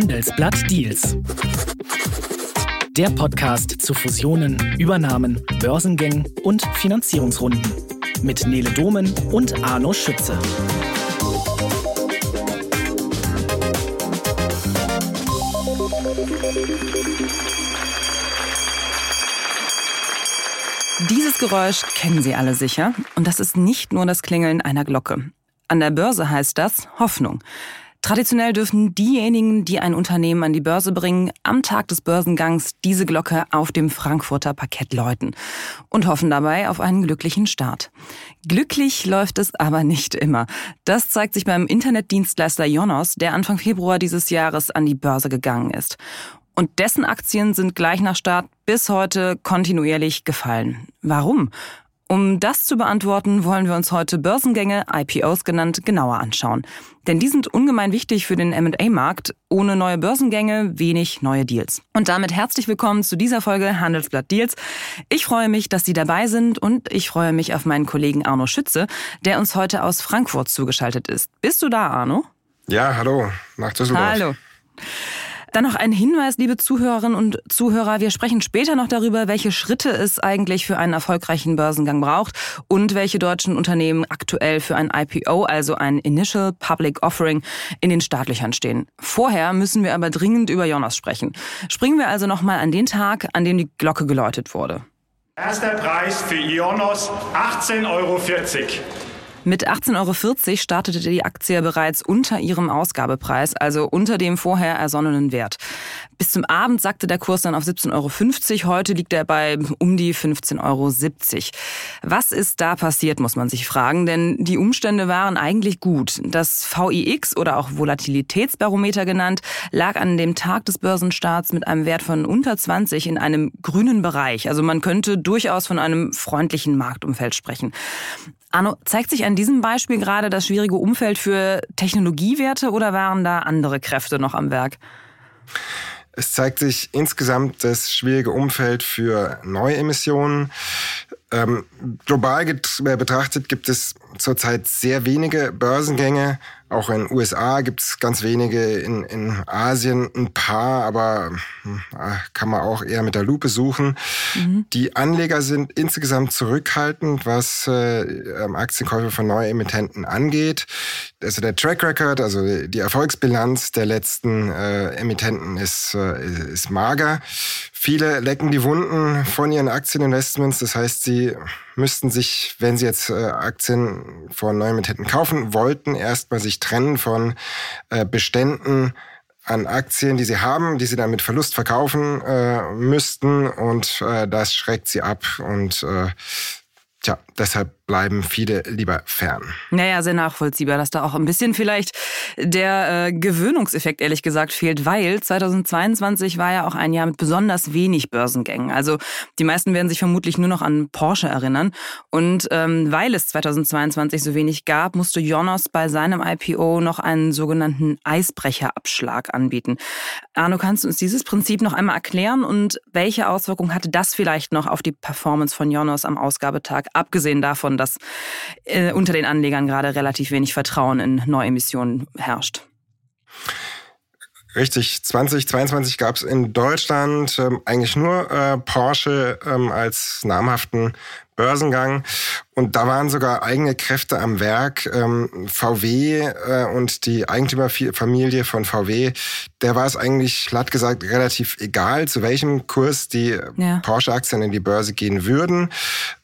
Handelsblatt Deals. Der Podcast zu Fusionen, Übernahmen, Börsengängen und Finanzierungsrunden. Mit Nele Domen und Arno Schütze. Dieses Geräusch kennen Sie alle sicher. Und das ist nicht nur das Klingeln einer Glocke. An der Börse heißt das Hoffnung. Traditionell dürfen diejenigen, die ein Unternehmen an die Börse bringen, am Tag des Börsengangs diese Glocke auf dem Frankfurter Parkett läuten und hoffen dabei auf einen glücklichen Start. Glücklich läuft es aber nicht immer. Das zeigt sich beim Internetdienstleister Jonos, der Anfang Februar dieses Jahres an die Börse gegangen ist. Und dessen Aktien sind gleich nach Start bis heute kontinuierlich gefallen. Warum? Um das zu beantworten, wollen wir uns heute Börsengänge, IPOs genannt, genauer anschauen. Denn die sind ungemein wichtig für den M&A-Markt. Ohne neue Börsengänge wenig neue Deals. Und damit herzlich willkommen zu dieser Folge Handelsblatt Deals. Ich freue mich, dass Sie dabei sind und ich freue mich auf meinen Kollegen Arno Schütze, der uns heute aus Frankfurt zugeschaltet ist. Bist du da, Arno? Ja, hallo, nach Düsseldorf. Hallo. Dann noch ein Hinweis, liebe Zuhörerinnen und Zuhörer. Wir sprechen später noch darüber, welche Schritte es eigentlich für einen erfolgreichen Börsengang braucht und welche deutschen Unternehmen aktuell für ein IPO, also ein Initial Public Offering, in den Startlöchern stehen. Vorher müssen wir aber dringend über Jonas sprechen. Springen wir also nochmal an den Tag, an dem die Glocke geläutet wurde. Erster Preis für Ionos 18,40 Euro. Mit 18,40 Euro startete die Aktie bereits unter ihrem Ausgabepreis, also unter dem vorher ersonnenen Wert. Bis zum Abend sackte der Kurs dann auf 17,50 Euro. Heute liegt er bei um die 15,70 Euro. Was ist da passiert, muss man sich fragen, denn die Umstände waren eigentlich gut. Das VIX oder auch Volatilitätsbarometer genannt, lag an dem Tag des Börsenstarts mit einem Wert von unter 20 in einem grünen Bereich. Also man könnte durchaus von einem freundlichen Marktumfeld sprechen. Arno, zeigt sich an diesem Beispiel gerade das schwierige Umfeld für Technologiewerte oder waren da andere Kräfte noch am Werk? Es zeigt sich insgesamt das schwierige Umfeld für Neuemissionen. Ähm, global betrachtet gibt es zurzeit sehr wenige Börsengänge. Auch in den USA gibt es ganz wenige, in, in Asien ein paar, aber hm, kann man auch eher mit der Lupe suchen. Mhm. Die Anleger sind insgesamt zurückhaltend, was äh, Aktienkäufe von Neuemittenten angeht. Also der Track Record, also die Erfolgsbilanz der letzten äh, Emittenten ist, äh, ist mager. Viele lecken die Wunden von ihren Aktieninvestments. Das heißt, sie müssten sich, wenn sie jetzt äh, Aktien von Neuemittenten kaufen wollten, erstmal sich trennen von äh, Beständen an Aktien, die sie haben, die sie dann mit Verlust verkaufen äh, müssten. Und das schreckt sie ab. Und tja, deshalb bleiben viele lieber fern. Naja, sehr nachvollziehbar, dass da auch ein bisschen vielleicht der äh, Gewöhnungseffekt ehrlich gesagt fehlt, weil 2022 war ja auch ein Jahr mit besonders wenig Börsengängen. Also die meisten werden sich vermutlich nur noch an Porsche erinnern. Und ähm, weil es 2022 so wenig gab, musste Jonas bei seinem IPO noch einen sogenannten Eisbrecherabschlag anbieten. Arno, kannst du uns dieses Prinzip noch einmal erklären und welche Auswirkungen hatte das vielleicht noch auf die Performance von Jonas am Ausgabetag, abgesehen davon, dass äh, unter den Anlegern gerade relativ wenig Vertrauen in Neuemissionen herrscht. Richtig, 2022 gab es in Deutschland ähm, eigentlich nur äh, Porsche ähm, als namhaften Börsengang. Und da waren sogar eigene Kräfte am Werk. Ähm, VW äh, und die Eigentümerfamilie von VW, der war es eigentlich, glatt gesagt, relativ egal, zu welchem Kurs die ja. Porsche-Aktien in die Börse gehen würden.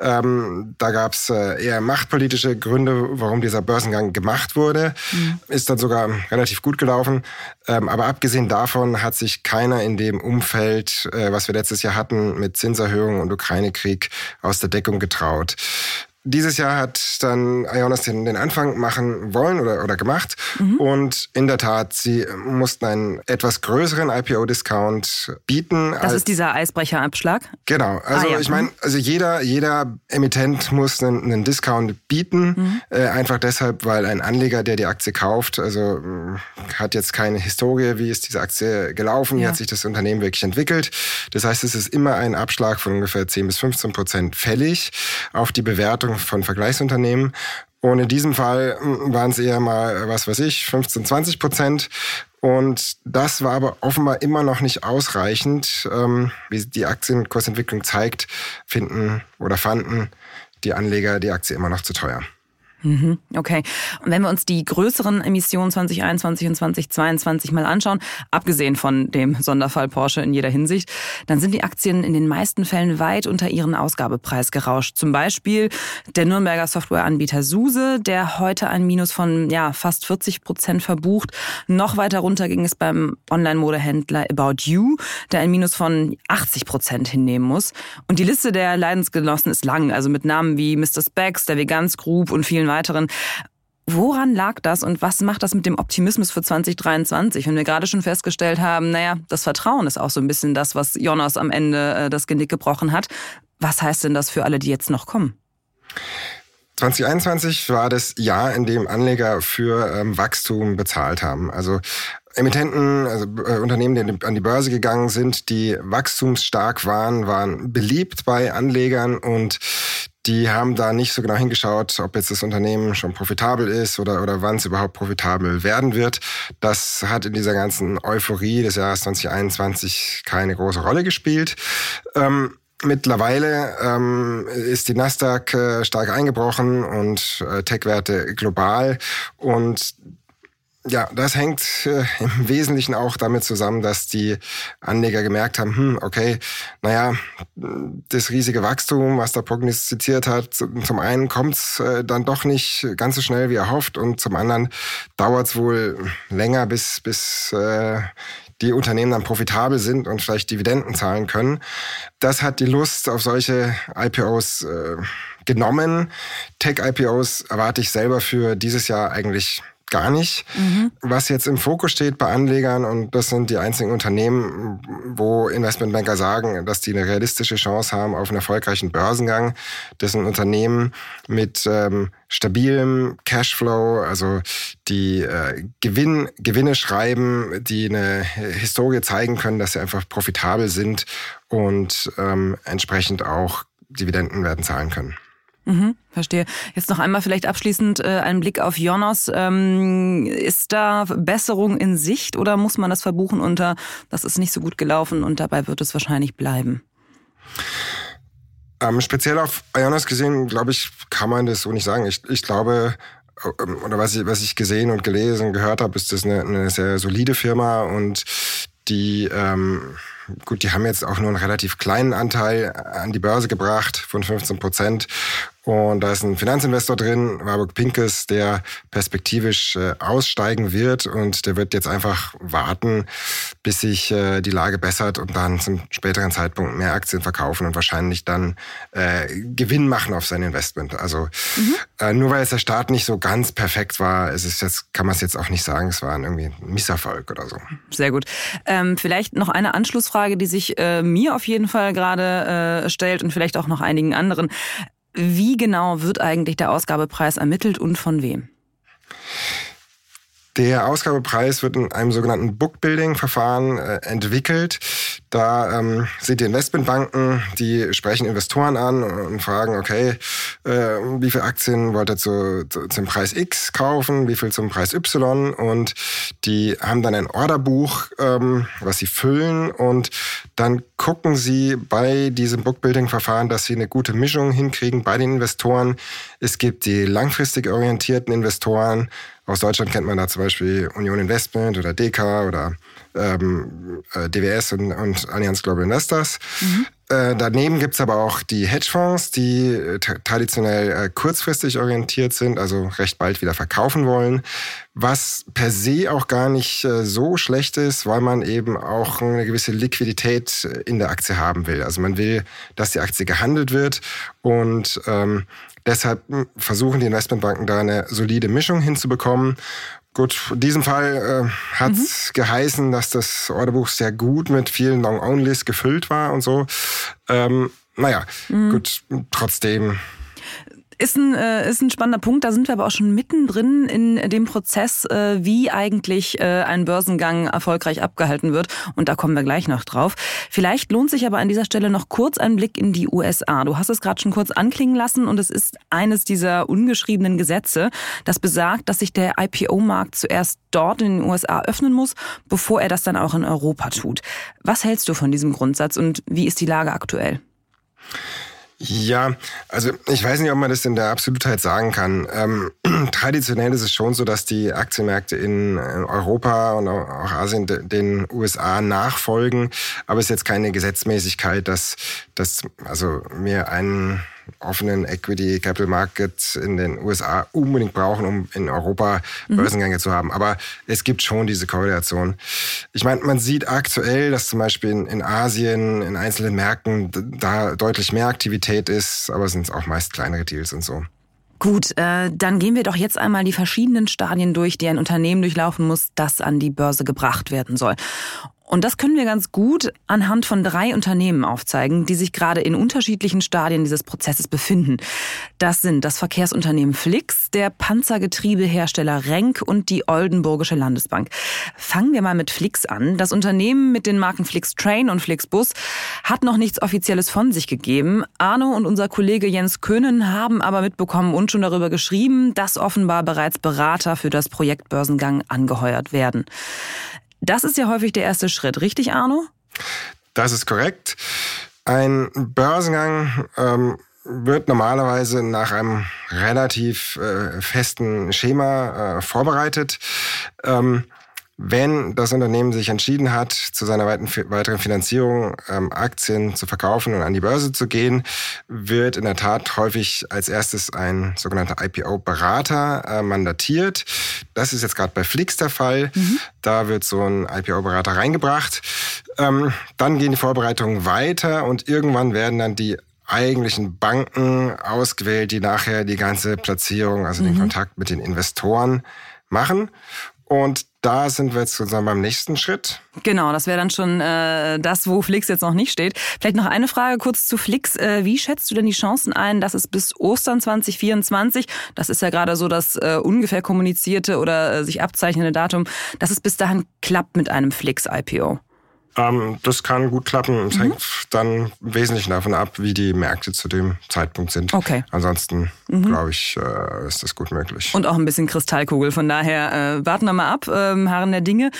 Ähm, da gab es äh, eher machtpolitische Gründe, warum dieser Börsengang gemacht wurde. Mhm. Ist dann sogar relativ gut gelaufen. Ähm, aber abgesehen davon hat sich keiner in dem Umfeld, äh, was wir letztes Jahr hatten, mit Zinserhöhungen und Ukraine-Krieg aus der Deckung getraut. Dieses Jahr hat dann Ionas den, den Anfang machen wollen oder, oder gemacht. Mhm. Und in der Tat, sie mussten einen etwas größeren IPO-Discount bieten. Das ist dieser Eisbrecherabschlag? Genau. Also ah, ja. ich meine, also jeder, jeder Emittent muss einen, einen Discount bieten. Mhm. Äh, einfach deshalb, weil ein Anleger, der die Aktie kauft, also hat jetzt keine Historie, wie ist diese Aktie gelaufen, ja. wie hat sich das Unternehmen wirklich entwickelt. Das heißt, es ist immer ein Abschlag von ungefähr 10 bis 15 Prozent fällig auf die Bewertung von Vergleichsunternehmen. Und in diesem Fall hm, waren es eher mal, was weiß ich, 15, 20 Prozent. Und das war aber offenbar immer noch nicht ausreichend. Ähm, wie die Aktienkursentwicklung zeigt, finden oder fanden die Anleger die Aktie immer noch zu teuer. Mhm, okay. Und wenn wir uns die größeren Emissionen 2021 und 2022 mal anschauen, abgesehen von dem Sonderfall Porsche in jeder Hinsicht, dann sind die Aktien in den meisten Fällen weit unter ihren Ausgabepreis gerauscht. Zum Beispiel der Nürnberger Softwareanbieter SUSE, der heute ein Minus von ja, fast 40 Prozent verbucht. Noch weiter runter ging es beim Online-Modehändler About You, der ein Minus von 80 Prozent hinnehmen muss. Und die Liste der Leidensgenossen ist lang, also mit Namen wie Mr. Specs, der Vegans Group und vielen weiteren. Woran lag das und was macht das mit dem Optimismus für 2023? Wenn wir gerade schon festgestellt haben, naja, das Vertrauen ist auch so ein bisschen das, was Jonas am Ende äh, das Genick gebrochen hat. Was heißt denn das für alle, die jetzt noch kommen? 2021 war das Jahr, in dem Anleger für ähm, Wachstum bezahlt haben. Also Emittenten, also äh, Unternehmen, die an die Börse gegangen sind, die wachstumsstark waren, waren beliebt bei Anlegern und die haben da nicht so genau hingeschaut, ob jetzt das Unternehmen schon profitabel ist oder, oder wann es überhaupt profitabel werden wird. Das hat in dieser ganzen Euphorie des Jahres 2021 keine große Rolle gespielt. Ähm, Mittlerweile ähm, ist die Nasdaq äh, stark eingebrochen und äh, Tech-Werte global und ja, das hängt äh, im Wesentlichen auch damit zusammen, dass die Anleger gemerkt haben, hm, okay, naja, das riesige Wachstum, was da prognostiziert hat, zum einen kommt es äh, dann doch nicht ganz so schnell wie erhofft und zum anderen dauert es wohl länger, bis, bis äh, die Unternehmen dann profitabel sind und vielleicht Dividenden zahlen können. Das hat die Lust auf solche IPOs äh, genommen. Tech-IPOs erwarte ich selber für dieses Jahr eigentlich gar nicht. Mhm. Was jetzt im Fokus steht bei Anlegern, und das sind die einzigen Unternehmen, wo Investmentbanker sagen, dass die eine realistische Chance haben auf einen erfolgreichen Börsengang, das sind Unternehmen mit ähm, stabilem Cashflow, also die äh, Gewinn, Gewinne schreiben, die eine Historie zeigen können, dass sie einfach profitabel sind und ähm, entsprechend auch Dividenden werden zahlen können. Mhm, verstehe. Jetzt noch einmal vielleicht abschließend äh, ein Blick auf Jonas. Ähm, ist da Besserung in Sicht oder muss man das verbuchen unter, das ist nicht so gut gelaufen und dabei wird es wahrscheinlich bleiben? Ähm, speziell auf Ionos gesehen, glaube ich, kann man das so nicht sagen. Ich, ich glaube, ähm, oder was ich, was ich gesehen und gelesen und gehört habe, ist das eine, eine sehr solide Firma und die ähm, gut, die haben jetzt auch nur einen relativ kleinen Anteil an die Börse gebracht von 15 Prozent. Und da ist ein Finanzinvestor drin, Warburg Pinkes, der perspektivisch äh, aussteigen wird. Und der wird jetzt einfach warten, bis sich äh, die Lage bessert und dann zum späteren Zeitpunkt mehr Aktien verkaufen und wahrscheinlich dann äh, Gewinn machen auf sein Investment. Also mhm. äh, nur weil es der Start nicht so ganz perfekt war, ist es jetzt, kann man es jetzt auch nicht sagen, es war irgendwie ein Misserfolg oder so. Sehr gut. Ähm, vielleicht noch eine Anschlussfrage, die sich äh, mir auf jeden Fall gerade äh, stellt und vielleicht auch noch einigen anderen. Wie genau wird eigentlich der Ausgabepreis ermittelt und von wem? Der Ausgabepreis wird in einem sogenannten Bookbuilding-Verfahren äh, entwickelt. Da ähm, sind die Investmentbanken, die sprechen Investoren an und fragen, okay, äh, wie viele Aktien wollt ihr zu, zu, zum Preis X kaufen, wie viel zum Preis Y und die haben dann ein Orderbuch, ähm, was sie füllen und dann gucken sie bei diesem Bookbuilding-Verfahren, dass sie eine gute Mischung hinkriegen bei den Investoren. Es gibt die langfristig orientierten Investoren, aus Deutschland kennt man da zum Beispiel Union Investment oder DK oder ähm, äh, DWS und, und Allianz Global Investors. Mhm. Äh, daneben gibt's aber auch die Hedgefonds, die äh, traditionell äh, kurzfristig orientiert sind, also recht bald wieder verkaufen wollen, was per se auch gar nicht äh, so schlecht ist, weil man eben auch eine gewisse Liquidität äh, in der Aktie haben will. Also man will, dass die Aktie gehandelt wird und ähm, Deshalb hm, versuchen die Investmentbanken da eine solide Mischung hinzubekommen. Gut, in diesem Fall äh, hat es mhm. geheißen, dass das Orderbuch sehr gut mit vielen Long-Onlys gefüllt war und so. Ähm, naja, mhm. gut, trotzdem Ist ein, äh, ist ein spannender Punkt. Da sind wir aber auch schon mittendrin in dem Prozess, äh, wie eigentlich äh, ein Börsengang erfolgreich abgehalten wird. Und da kommen wir gleich noch drauf. Vielleicht lohnt sich aber an dieser Stelle noch kurz ein Blick in die USA. Du hast es gerade schon kurz anklingen lassen und es ist eines dieser ungeschriebenen Gesetze, das besagt, dass sich der IPO-Markt zuerst dort in den USA öffnen muss, bevor er das dann auch in Europa tut. Was hältst du von diesem Grundsatz und wie ist die Lage aktuell? Ja, also ich weiß nicht, ob man das in der Absolutheit sagen kann. Ähm, traditionell ist es schon so, dass die Aktienmärkte in äh, Europa und auch Asien den USA nachfolgen, aber es ist jetzt keine Gesetzmäßigkeit, dass, dass also mir ein offenen Equity Capital Market in den USA unbedingt brauchen, um in Europa mhm. Börsengänge zu haben. Aber es gibt schon diese Korrelation. Ich meine, man sieht aktuell, dass zum Beispiel in, in Asien, in einzelnen Märkten da deutlich mehr Aktivität ist, aber es sind auch meist kleinere Deals und so. Gut, äh, dann gehen wir doch jetzt einmal die verschiedenen Stadien durch, die ein Unternehmen durchlaufen muss, das an die Börse gebracht werden soll. Und das können wir ganz gut anhand von drei Unternehmen aufzeigen, die sich gerade in unterschiedlichen Stadien dieses Prozesses befinden. Das sind das Verkehrsunternehmen Flix, der Panzergetriebehersteller Renk und die Oldenburgische Landesbank. Fangen wir mal mit Flix an. Das Unternehmen mit den Marken Flix Train und Flix Bus hat noch nichts Offizielles von sich gegeben. Arno und unser Kollege Jens Köhnen haben aber mitbekommen und schon darüber geschrieben, dass offenbar bereits Berater für das Projekt Börsengang angeheuert werden. Das ist ja häufig der erste Schritt, richtig, Arno? Das ist korrekt. Ein Börsengang ähm, wird normalerweise nach einem relativ äh, festen Schema äh, vorbereitet. Ähm, wenn das Unternehmen sich entschieden hat, zu seiner weiteren Finanzierung ähm, Aktien zu verkaufen und an die Börse zu gehen, wird in der Tat häufig als erstes ein sogenannter IPO-Berater äh, mandatiert. Das ist jetzt gerade bei Flix der Fall. Mhm. Da wird so ein IPO-Berater reingebracht. Ähm, dann gehen die Vorbereitungen weiter und irgendwann werden dann die eigentlichen Banken ausgewählt, die nachher die ganze Platzierung, also mhm. den Kontakt mit den Investoren machen. Und da sind wir jetzt sozusagen beim nächsten Schritt. Genau, das wäre dann schon äh, das, wo Flix jetzt noch nicht steht. Vielleicht noch eine Frage kurz zu Flix. Äh, wie schätzt du denn die Chancen ein, dass es bis Ostern 2024, das ist ja gerade so das äh, ungefähr kommunizierte oder äh, sich abzeichnende Datum, dass es bis dahin klappt mit einem Flix-IPO? Ähm, das kann gut klappen. Es mhm. hängt dann wesentlich davon ab, wie die Märkte zu dem Zeitpunkt sind. Okay. Ansonsten, mhm. glaube ich, äh, ist das gut möglich. Und auch ein bisschen Kristallkugel. Von daher äh, warten wir mal ab, ähm, Haaren der Dinge.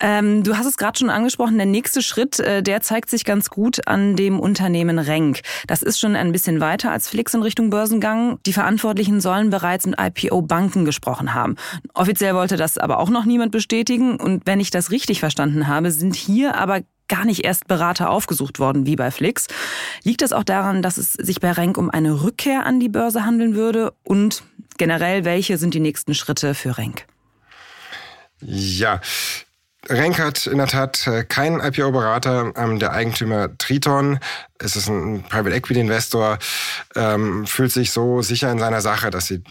Ähm, du hast es gerade schon angesprochen, der nächste Schritt, äh, der zeigt sich ganz gut an dem Unternehmen Renk. Das ist schon ein bisschen weiter als Flix in Richtung Börsengang. Die Verantwortlichen sollen bereits mit IPO-Banken gesprochen haben. Offiziell wollte das aber auch noch niemand bestätigen. Und wenn ich das richtig verstanden habe, sind hier aber aber gar nicht erst Berater aufgesucht worden wie bei Flix. Liegt das auch daran, dass es sich bei Renk um eine Rückkehr an die Börse handeln würde? Und generell, welche sind die nächsten Schritte für Renk? Ja, Renk hat in der Tat äh, keinen IPO-Berater. Ähm, der Eigentümer Triton, es ist ein Private Equity Investor, ähm, fühlt sich so sicher in seiner Sache, dass sie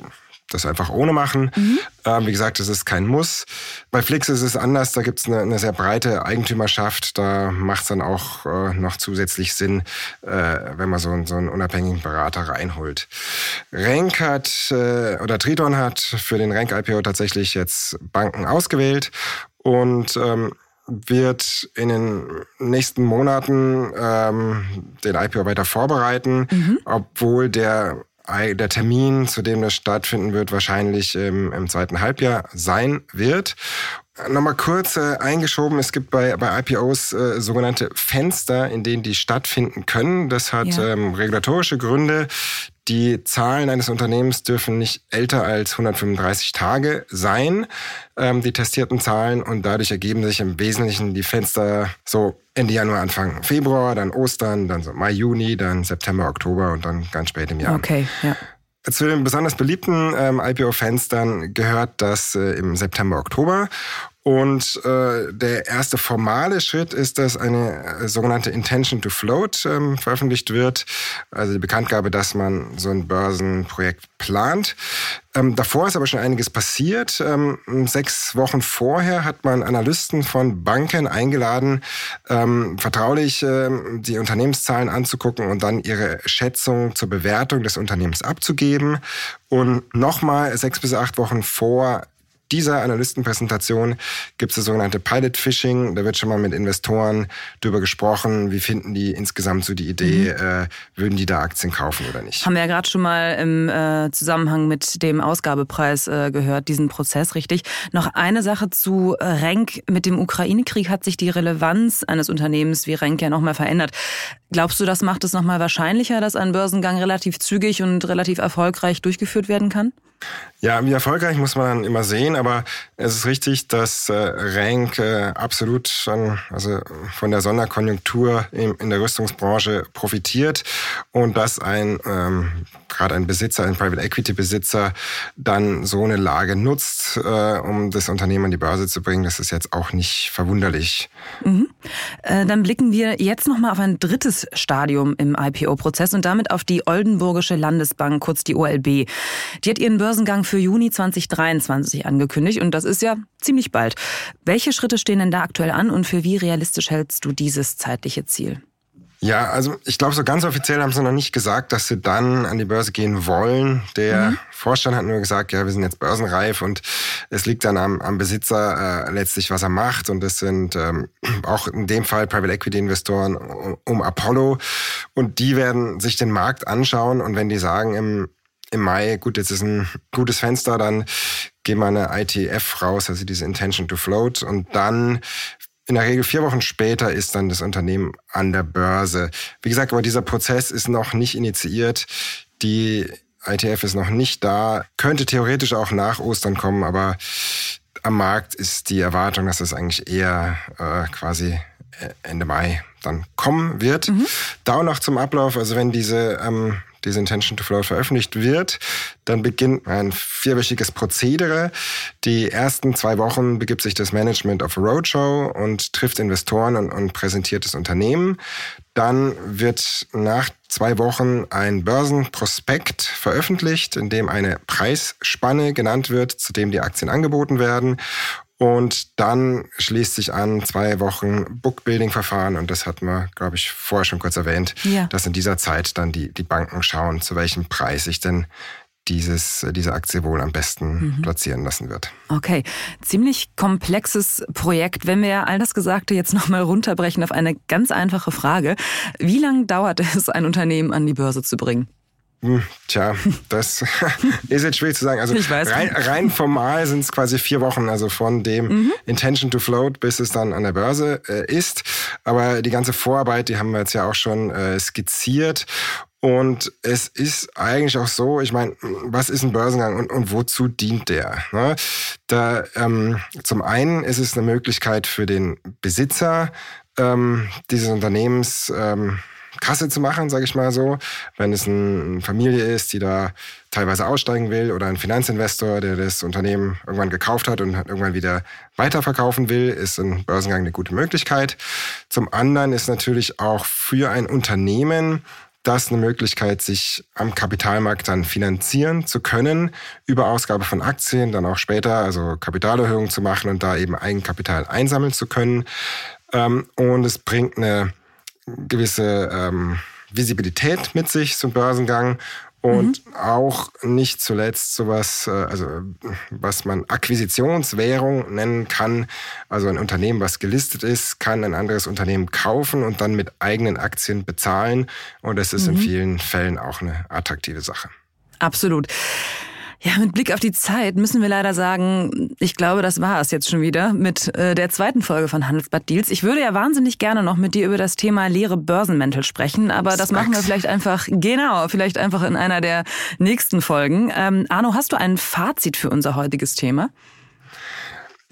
das einfach ohne machen. Mhm. Ähm, wie gesagt, das ist kein Muss. Bei Flix ist es anders, da gibt es eine, eine, sehr breite Eigentümerschaft. Da macht es dann auch äh, noch zusätzlich Sinn, äh, wenn man so, so einen unabhängigen Berater reinholt. Renk hat, äh, oder Triton hat für den Renk IPO tatsächlich jetzt Banken ausgewählt und ähm, wird in den nächsten Monaten ähm, den IPO weiter vorbereiten, mhm. obwohl der der Termin, zu dem das stattfinden wird, wahrscheinlich im, im zweiten Halbjahr sein wird. Nochmal kurz äh, eingeschoben, es gibt bei, bei IPOs äh, sogenannte Fenster, in denen die stattfinden können. Das hat ja. ähm, regulatorische Gründe. Die Zahlen eines Unternehmens dürfen nicht älter als 135 Tage sein, ähm, die testierten Zahlen. Und dadurch ergeben sich im Wesentlichen die Fenster so Ende Januar, Anfang Februar, dann Ostern, dann so Mai, Juni, dann September, Oktober und dann ganz spät im Jahr. Okay, ja. Zu den besonders beliebten ähm, IPO-Fenstern gehört das äh, im September, Oktober. Und äh, der erste formale Schritt ist, dass eine äh, sogenannte Intention to Float ähm, veröffentlicht wird. Also die Bekanntgabe, dass man so ein Börsenprojekt plant. Ähm, davor ist aber schon einiges passiert. Ähm, sechs Wochen vorher hat man Analysten von Banken eingeladen, ähm, vertraulich ähm, die Unternehmenszahlen anzugucken und dann ihre Schätzung zur Bewertung des Unternehmens abzugeben. Und nochmal sechs bis acht Wochen vor dieser Analystenpräsentation gibt es das sogenannte Pilot Phishing. Da wird schon mal mit Investoren drüber gesprochen, wie finden die insgesamt so die Idee, mhm. äh, würden die da Aktien kaufen oder nicht. Haben wir ja gerade schon mal im äh, Zusammenhang mit dem Ausgabepreis äh, gehört, diesen Prozess, richtig. Noch eine Sache zu Renk. Mit dem Ukraine-Krieg hat sich die Relevanz eines Unternehmens wie Renk ja nochmal verändert. Glaubst du, das macht es nochmal wahrscheinlicher, dass ein Börsengang relativ zügig und relativ erfolgreich durchgeführt werden kann? Ja, wie erfolgreich muss man immer sehen, aber es ist richtig, dass äh, Rank äh, absolut schon, also von der Sonderkonjunktur in, in der Rüstungsbranche profitiert und dass ein ähm, gerade ein Besitzer, ein Private Equity Besitzer dann so eine Lage nutzt, äh, um das Unternehmen an die Börse zu bringen, das ist jetzt auch nicht verwunderlich. Mhm. Äh, dann blicken wir jetzt noch mal auf ein drittes Stadium im IPO-Prozess und damit auf die Oldenburgische Landesbank, kurz die OLB. Die hat ihren Börsengang für Juni 2023 angekündigt und das ist ja ziemlich bald. Welche Schritte stehen denn da aktuell an und für wie realistisch hältst du dieses zeitliche Ziel? Ja, also ich glaube, so ganz offiziell haben sie noch nicht gesagt, dass sie dann an die Börse gehen wollen. Der mhm. Vorstand hat nur gesagt, ja, wir sind jetzt börsenreif und es liegt dann am, am Besitzer äh, letztlich, was er macht. Und das sind ähm, auch in dem Fall Private Equity Investoren um, um Apollo. Und die werden sich den Markt anschauen und wenn die sagen im, im Mai, gut, jetzt ist ein gutes Fenster, dann gehen wir eine ITF raus, also diese Intention to Float. Und dann in der Regel vier Wochen später ist dann das Unternehmen an der Börse. Wie gesagt, aber dieser Prozess ist noch nicht initiiert. Die ITF ist noch nicht da, könnte theoretisch auch nach Ostern kommen, aber am Markt ist die Erwartung, dass es eigentlich eher äh, quasi Ende Mai dann kommen wird. Mhm. Da noch zum Ablauf, also wenn diese ähm, diese Intention to Float veröffentlicht wird, dann beginnt ein vierwöchiges Prozedere. Die ersten zwei Wochen begibt sich das Management auf Roadshow und trifft Investoren und, und präsentiert das Unternehmen. Dann wird nach zwei Wochen ein Börsenprospekt veröffentlicht, in dem eine Preisspanne genannt wird, zu dem die Aktien angeboten werden. Und dann schließt sich an zwei Wochen Bookbuilding-Verfahren und das hat man, glaube ich, vorher schon kurz erwähnt, ja. dass in dieser Zeit dann die, die Banken schauen, zu welchem Preis sich denn dieses, diese Aktie wohl am besten mhm. platzieren lassen wird. Okay, ziemlich komplexes Projekt. Wenn wir all das Gesagte jetzt nochmal runterbrechen auf eine ganz einfache Frage. Wie lange dauert es, ein Unternehmen an die Börse zu bringen? Hm, tja, das ist jetzt schwierig zu sagen. Also rein, rein, formal sind es quasi vier Wochen, also von dem mhm. Intention to Float bis es dann an der Börse äh, ist. Aber die ganze Vorarbeit, die haben wir jetzt ja auch schon äh, skizziert. Und es ist eigentlich auch so, ich meine, was ist ein Börsengang und, und wozu dient der? Ne? Da, ähm, zum einen ist es eine Möglichkeit für den Besitzer ähm, dieses Unternehmens, ähm, Kasse zu machen, sage ich mal so. Wenn es eine Familie ist, die da teilweise aussteigen will oder ein Finanzinvestor, der das Unternehmen irgendwann gekauft hat und irgendwann wieder weiterverkaufen will, ist ein Börsengang eine gute Möglichkeit. Zum anderen ist natürlich auch für ein Unternehmen das eine Möglichkeit, sich am Kapitalmarkt dann finanzieren zu können, über Ausgabe von Aktien, dann auch später, also Kapitalerhöhungen zu machen und da eben Eigenkapital einsammeln zu können. Ähm, und es bringt eine gewisse ähm, Visibilität mit sich zum Börsengang und mhm. auch nicht zuletzt sowas, äh, also was man Akquisitionswährung nennen kann. Also ein Unternehmen, was gelistet ist, kann ein anderes Unternehmen kaufen und dann mit eigenen Aktien bezahlen. Und das ist mhm. in vielen Fällen auch eine attraktive Sache. Absolut. Ja, mit Blick auf die Zeit müssen wir leider sagen, ich glaube, das war es jetzt schon wieder mit äh, der zweiten Folge von Handelsblatt Deals. Ich würde ja wahnsinnig gerne noch mit dir über das Thema leere Börsenmäntel sprechen, aber das machen wir vielleicht einfach, genau, vielleicht einfach in einer der nächsten Folgen. Ähm, Arno, hast du ein Fazit für unser heutiges Thema?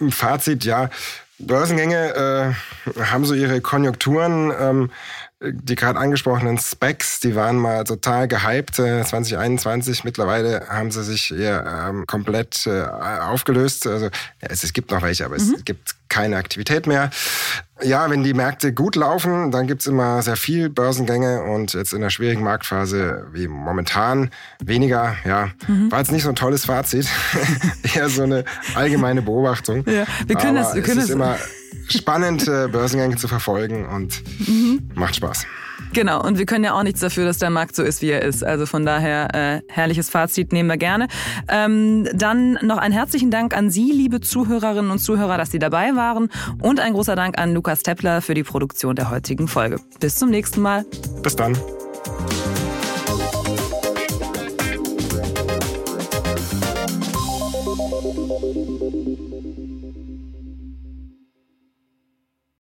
Ein Fazit, ja. Börsengänge äh, haben so ihre Konjunkturen. Ähm, die gerade angesprochenen Specs, die waren mal total gehypt äh, 2021. Mittlerweile haben sie sich eher ähm, komplett äh, aufgelöst. Also es, es, gibt noch welche, aber mhm. es gibt keine Aktivität mehr. Ja, wenn die Märkte gut laufen, dann gibt's immer sehr viel Börsengänge und jetzt in der schwierigen Marktphase wie momentan weniger. Ja, mhm. war jetzt nicht so ein tolles Fazit, eher so eine allgemeine Beobachtung. Ja, wir können Aber das, wir können es ist immer spannend, äh, Börsengänge zu verfolgen und mhm. macht Spaß. Genau, und wir können ja auch nichts dafür, dass der Markt so ist, wie er ist. Also von daher, äh, herrliches Fazit nehmen wir gerne. Ähm, dann noch einen herzlichen Dank an Sie, liebe Zuhörerinnen und Zuhörer, dass Sie dabei waren. Und ein großer Dank an Lukas Teppler für die Produktion der heutigen Folge. Bis zum nächsten Mal. Bis dann.